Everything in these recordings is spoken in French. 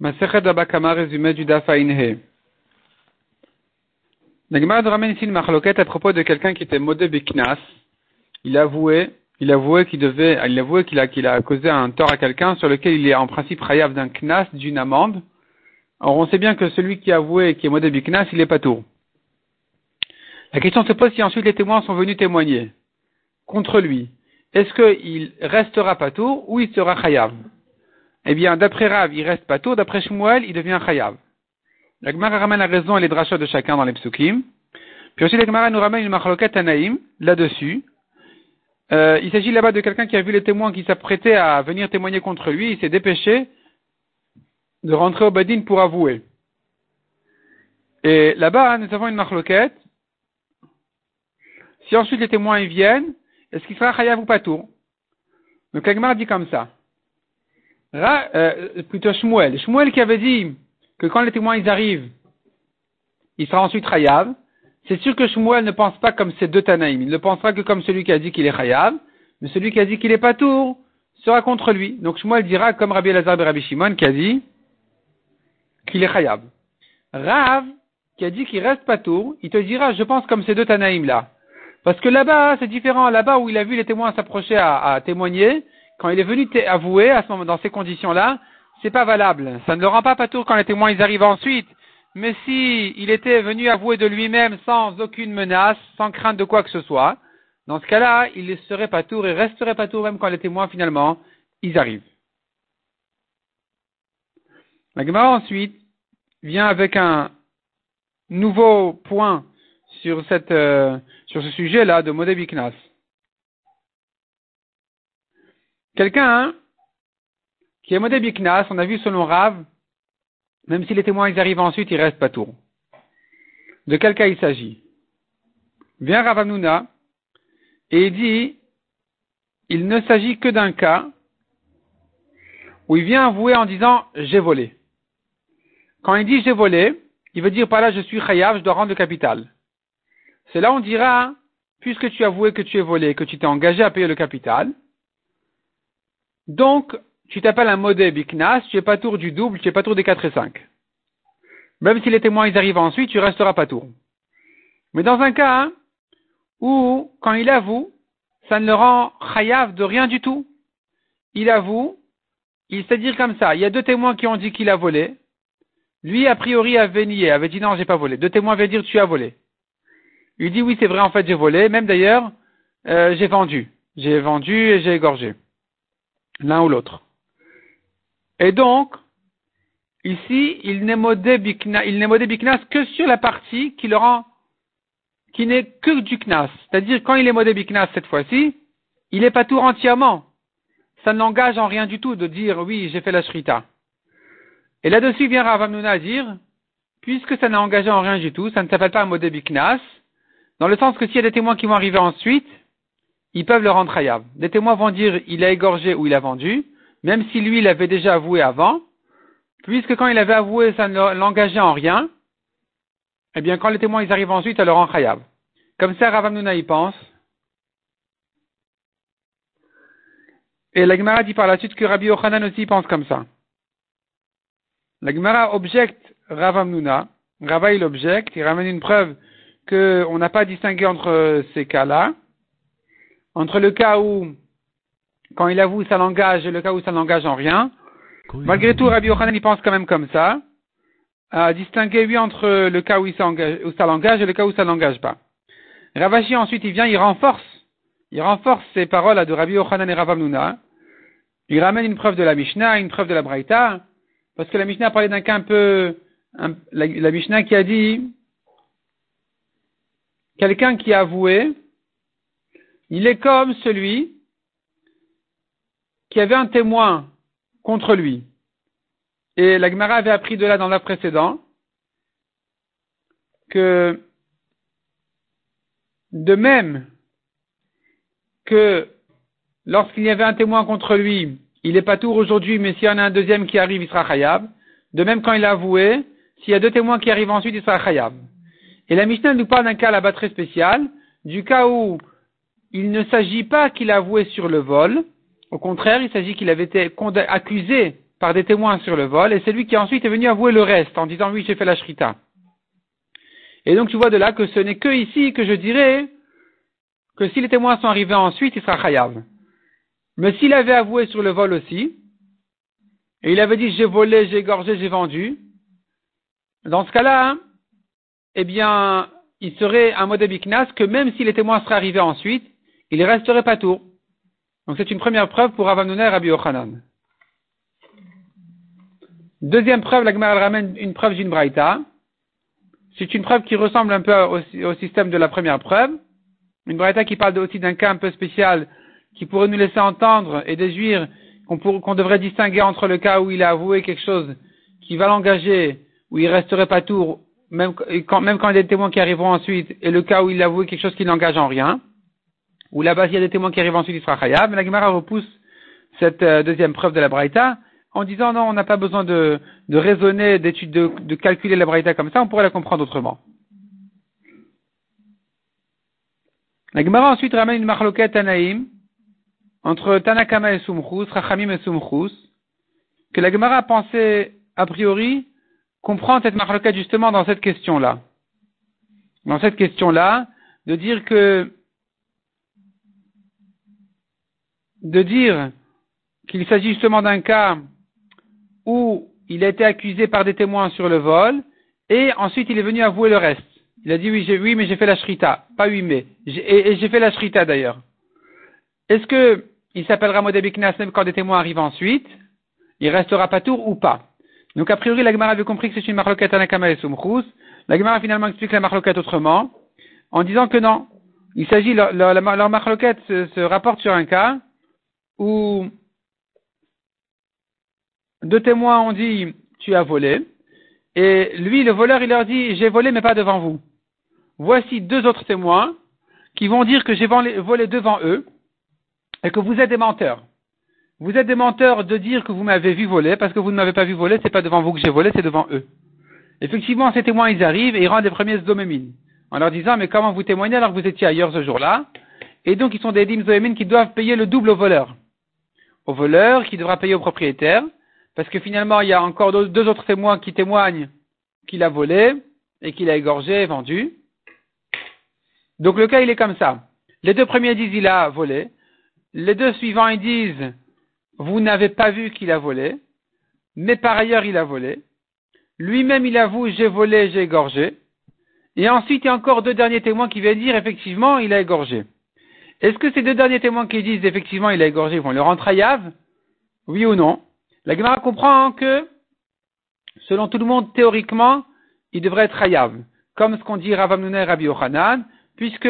Masechet Abakama, résumé du Dafainhe. Nous ramène ici une marloquette à propos de quelqu'un qui était modé biknas. Il a avoué, il a avoué qu'il devait, il a avoué qu'il a, causé un tort à quelqu'un sur lequel il est en principe rayav d'un knas, d'une amende. Alors on sait bien que celui qui a avoué qui est modé biknas, il est pas tour. La question se pose si ensuite les témoins sont venus témoigner contre lui. Est-ce qu'il restera pas tour ou il sera chayav? Eh bien, d'après Rav, il reste pas tour, d'après Shmuel, il devient chayav. La Gemara ramène la raison et les drachas de chacun dans les psukim. Puis aussi la Gemara nous ramène une machloket anaïm là-dessus. Euh, il s'agit là-bas de quelqu'un qui a vu les témoins qui s'apprêtaient à venir témoigner contre lui. Il s'est dépêché de rentrer au badin pour avouer. Et là-bas, nous avons une machloket. Si ensuite les témoins y viennent, est-ce qu'il sera chayav ou pas tour Donc la Gemara dit comme ça. Ra, euh, plutôt Shmuel. Shmuel qui avait dit que quand les témoins ils arrivent, il sera ensuite Chayav. C'est sûr que Shmuel ne pense pas comme ces deux Tanaïm. Il ne pensera que comme celui qui a dit qu'il est Chayav, mais celui qui a dit qu'il est pas tour sera contre lui. Donc Shmuel dira comme Rabbi Elazar et Rabbi Shimon qui a dit qu'il est Chayav. Rav, qui a dit qu'il reste pas tour, il te dira je pense comme ces deux Tanaïm là. Parce que là-bas, c'est différent. Là-bas où il a vu les témoins s'approcher à, témoigner, quand il est venu avouer à ce moment, dans ces conditions-là, c'est pas valable. Ça ne le rend pas patour quand les témoins ils arrivent ensuite. Mais si il était venu avouer de lui-même sans aucune menace, sans crainte de quoi que ce soit, dans ce cas-là, il serait pas tour et resterait pas tour même quand les témoins finalement ils arrivent. La Gemara ensuite vient avec un nouveau point sur euh, ce sujet-là de Modébiknas. Quelqu'un qui est modé biknas, on a vu selon Rav, même si les témoins ils arrivent ensuite, il reste pas tour. De quel cas il s'agit? Vient Rav Amnouna et il dit, il ne s'agit que d'un cas où il vient avouer en disant j'ai volé. Quand il dit j'ai volé, il veut dire par là je suis chayav, je dois rendre le capital. C'est là on dira, puisque tu as avoué que tu es volé, que tu t'es engagé à payer le capital, donc tu t'appelles un modé biknas, tu es pas tour du double, tu es pas tour des 4 et 5. Même si les témoins ils arrivent ensuite, tu resteras pas tour. Mais dans un cas hein, où, quand il avoue, ça ne le rend chayav de rien du tout. Il avoue, il sait dire comme ça, il y a deux témoins qui ont dit qu'il a volé. Lui, a priori, avait nié, avait dit non, j'ai pas volé. Deux témoins avaient dit tu as volé. Il dit oui, c'est vrai, en fait, j'ai volé. Même d'ailleurs, euh, j'ai vendu. J'ai vendu et j'ai égorgé. L'un ou l'autre. Et donc, ici, il n'est modé biknas que sur la partie qui le rend, qui n'est que du knas. C'est-à-dire, quand il est modé biknas cette fois-ci, il n'est pas tout entièrement. Ça ne l'engage en rien du tout de dire, oui, j'ai fait la shrita. Et là-dessus vient Ravamnuna à dire, puisque ça n'a engagé en rien du tout, ça ne s'appelle pas un modé biknas, dans le sens que s'il y a des témoins qui vont arriver ensuite, ils peuvent le rendre hayav. Des témoins vont dire, il a égorgé ou il a vendu, même si lui, il avait déjà avoué avant, puisque quand il avait avoué, ça ne l'engageait en rien, eh bien, quand les témoins ils arrivent ensuite, elle leur rend khayab. Comme ça, Ravamnuna y pense. Et la Gemara dit par la suite que Rabbi Yochanan aussi pense comme ça. La Gemara objecte Ravamnuna. Rava il objecte, il ramène une preuve qu'on n'a pas distingué entre ces cas-là. Entre le cas où quand il avoue, ça l'engage, et le cas où ça n'engage en rien. Malgré tout, Rabbi Yochanan, il pense quand même comme ça, à distinguer, lui, entre le cas où, il où ça l'engage et le cas où ça n'engage pas. Ravashi, ensuite, il vient, il renforce, il renforce ces paroles de Rabbi Yochanan et Ravamnuna. Il ramène une preuve de la Mishnah, une preuve de la Braïta, parce que la Mishnah a parlé d'un cas un peu, la, la Mishnah qui a dit, quelqu'un qui a avoué, il est comme celui qu'il y avait un témoin contre lui. Et la Gemara avait appris de là dans la précédent que de même que lorsqu'il y avait un témoin contre lui, il n'est pas tour aujourd'hui, mais s'il y en a un deuxième qui arrive, il sera khayab. De même quand il a avoué, s'il y a deux témoins qui arrivent ensuite, il sera khayab. Et la Mishnah nous parle d'un cas là-bas très spécial, du cas où il ne s'agit pas qu'il a avoué sur le vol, au contraire, il s'agit qu'il avait été accusé par des témoins sur le vol, et c'est lui qui ensuite est venu avouer le reste en disant oui, j'ai fait la shrita. Et donc tu vois de là que ce n'est que ici que je dirais que si les témoins sont arrivés ensuite, il sera chayav. Mais s'il avait avoué sur le vol aussi, et il avait dit j'ai volé, j'ai égorgé, j'ai vendu, dans ce cas-là, eh bien, il serait un mode biknas que même si les témoins seraient arrivés ensuite, il ne resterait pas tout. Donc c'est une première preuve pour Avanoner et Rabbi Yochanan. Deuxième preuve, la Gemara ramène une preuve d'une braïta. C'est une preuve qui ressemble un peu au, système de la première preuve. Une braïta qui parle aussi d'un cas un peu spécial qui pourrait nous laisser entendre et déduire qu'on devrait distinguer entre le cas où il a avoué quelque chose qui va l'engager, où il resterait pas tour, même quand, même quand il y a des témoins qui arriveront ensuite, et le cas où il a avoué quelque chose qui n'engage en rien, où là-bas, il y a des témoins qui arrivent ensuite, il sera mais la Gemara repousse cette euh, deuxième preuve de la Braïta en disant non, on n'a pas besoin de, de raisonner, d'étude, de, calculer la Braïta comme ça, on pourrait la comprendre autrement. La Gemara ensuite ramène une marloquette Anaïm entre Tanakama et Sumchus, Rachamim et Sumchus, que la Gemara pensé, a priori, comprendre cette marloquette justement dans cette question-là. Dans cette question-là, de dire que de dire qu'il s'agit justement d'un cas où il a été accusé par des témoins sur le vol, et ensuite il est venu avouer le reste. Il a dit oui, oui mais j'ai fait la shrita. Pas oui, mais. et, j'ai fait la shrita d'ailleurs. Est-ce que il s'appellera Modebiknas même quand des témoins arrivent ensuite Il restera pas tour ou pas? Donc a priori, la Gemara avait compris que c'est une marloquette Anakama et Sumchus. La Gemara finalement explique la marloquette autrement, en disant que non. Il s'agit, leur, leur, se rapporte sur un cas où deux témoins ont dit tu as volé, et lui, le voleur, il leur dit j'ai volé mais pas devant vous. Voici deux autres témoins qui vont dire que j'ai volé devant eux et que vous êtes des menteurs. Vous êtes des menteurs de dire que vous m'avez vu voler parce que vous ne m'avez pas vu voler, c'est pas devant vous que j'ai volé, c'est devant eux. Effectivement, ces témoins, ils arrivent et ils rendent les premiers zomémines en leur disant mais comment vous témoignez alors que vous étiez ailleurs ce jour-là? Et donc ils sont des dim qui doivent payer le double au voleur au voleur, qui devra payer au propriétaire, parce que finalement, il y a encore deux autres témoins qui témoignent qu'il a volé et qu'il a égorgé et vendu. Donc le cas, il est comme ça. Les deux premiers disent il a volé. Les deux suivants, disent vous n'avez pas vu qu'il a volé, mais par ailleurs, il a volé. Lui-même, il avoue j'ai volé, j'ai égorgé. Et ensuite, il y a encore deux derniers témoins qui viennent dire effectivement, il a égorgé. Est-ce que ces deux derniers témoins qui disent effectivement il a égorgé vont le rentrer à Yav? Oui ou non? La Gemara comprend que, selon tout le monde, théoriquement, il devrait être Hayav. Comme ce qu'on dit Ravamnuner et Rabbi Yochanan, puisque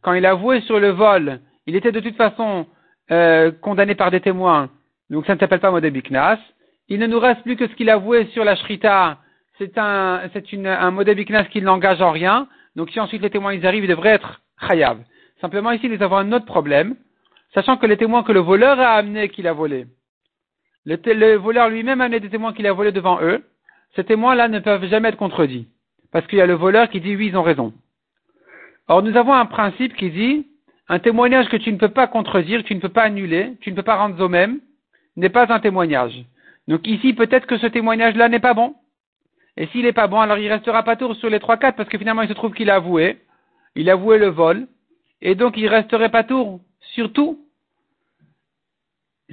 quand il a avoué sur le vol, il était de toute façon euh, condamné par des témoins, donc ça ne s'appelle pas Modebiknas. Il ne nous reste plus que ce qu'il a avoué sur la Shrita, c'est un, c'est un Modebiknas qui ne l'engage en rien, donc si ensuite les témoins ils arrivent, il devrait être Chayav. Simplement ici, nous avons un autre problème, sachant que les témoins que le voleur a amené qu'il a volé, le, voleur lui-même a amené des témoins qu'il a volés devant eux, ces témoins-là ne peuvent jamais être contredits, parce qu'il y a le voleur qui dit oui, ils ont raison. Or, nous avons un principe qui dit, un témoignage que tu ne peux pas contredire, tu ne peux pas annuler, tu ne peux pas rendre au même, n'est pas un témoignage. Donc ici, peut-être que ce témoignage-là n'est pas bon. Et s'il n'est pas bon, alors il restera pas tour sur les trois quatre, parce que finalement, il se trouve qu'il a avoué, il a avoué le vol, et donc il resterait pas tour sur tout.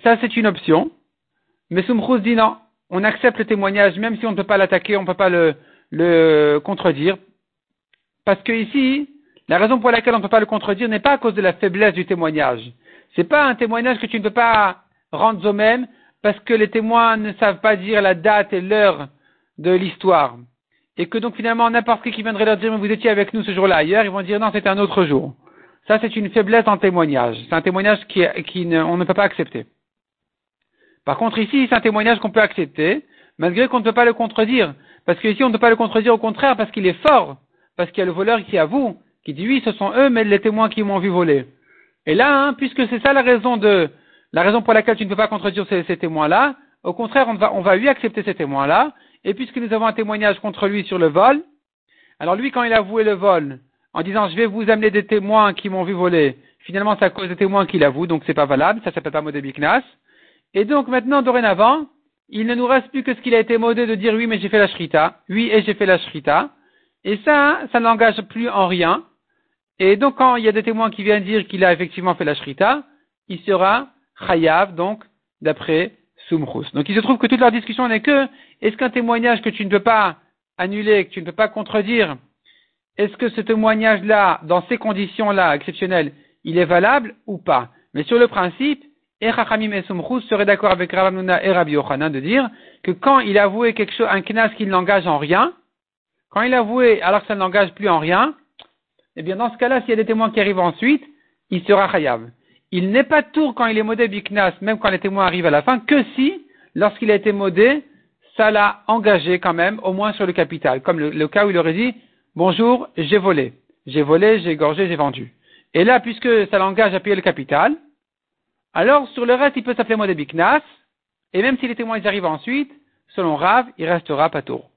Ça, c'est une option. Mais Sumchus dit non, on accepte le témoignage, même si on ne peut pas l'attaquer, on ne peut pas le, contredire. Parce que ici, la raison pour laquelle on ne peut pas le contredire n'est pas à cause de la faiblesse du témoignage. C'est pas un témoignage que tu ne peux pas rendre au même parce que les témoins ne savent pas dire la date et l'heure de l'histoire. Et que donc finalement n'importe qui qui viendrait leur dire mais vous étiez avec nous ce jour-là ailleurs, ils vont dire non c'était un autre jour. Ça, c'est une faiblesse en témoignage. C'est un témoignage qui, ne, on ne peut pas accepter. Par contre, ici, c'est un témoignage qu'on peut accepter, malgré qu'on ne peut pas le contredire. Parce qu'ici, on ne peut pas le contredire au contraire, parce qu'il est fort. Parce qu'il y a le voleur qui avoue, qui dit oui, ce sont eux, mais les témoins qui m'ont vu voler. Et là, hein, puisque c'est ça la raison de, la raison pour laquelle tu ne peux pas contredire ces, ces témoins-là, au contraire, on va, on va lui accepter ces témoins-là. Et puisque nous avons un témoignage contre lui sur le vol, alors lui, quand il a avoué le vol, en disant je vais vous amener des témoins qui m'ont vu voler. Finalement, c'est à cause des témoins qu'il avoue, donc c'est pas valable, ça s'appelle pas modébiknas. Et donc maintenant, dorénavant, il ne nous reste plus que ce qu'il a été modé de dire oui, mais j'ai fait la shrita, oui, et j'ai fait la shrita. Et ça, ça n'engage plus en rien. Et donc, quand il y a des témoins qui viennent dire qu'il a effectivement fait la shrita, il sera chayav, donc, d'après Sumchus. Donc, il se trouve que toute leur discussion n'est que, est-ce qu'un témoignage que tu ne peux pas annuler, que tu ne peux pas contredire, est-ce que ce témoignage-là, dans ces conditions-là exceptionnelles, il est valable ou pas? Mais sur le principe, et Chachamim et seraient d'accord avec Rav et Rabbi Yochanan de dire que quand il avouait quelque chose, un knas qui ne l'engage en rien, quand il avouait alors que ça ne plus en rien, eh bien dans ce cas-là, s'il y a des témoins qui arrivent ensuite, il sera chayav. Il n'est pas tour quand il est modé biknas, même quand les témoins arrivent à la fin, que si, lorsqu'il a été modé, ça l'a engagé quand même, au moins sur le capital. Comme le, cas où il aurait dit, bonjour, j'ai volé. J'ai volé, j'ai égorgé, j'ai vendu. Et là, puisque ça l'engage à payer le capital, alors sur le reste, il peut s'appeler modé biknas, et même si les témoins arrivent ensuite, selon Rav, il restera pas tour.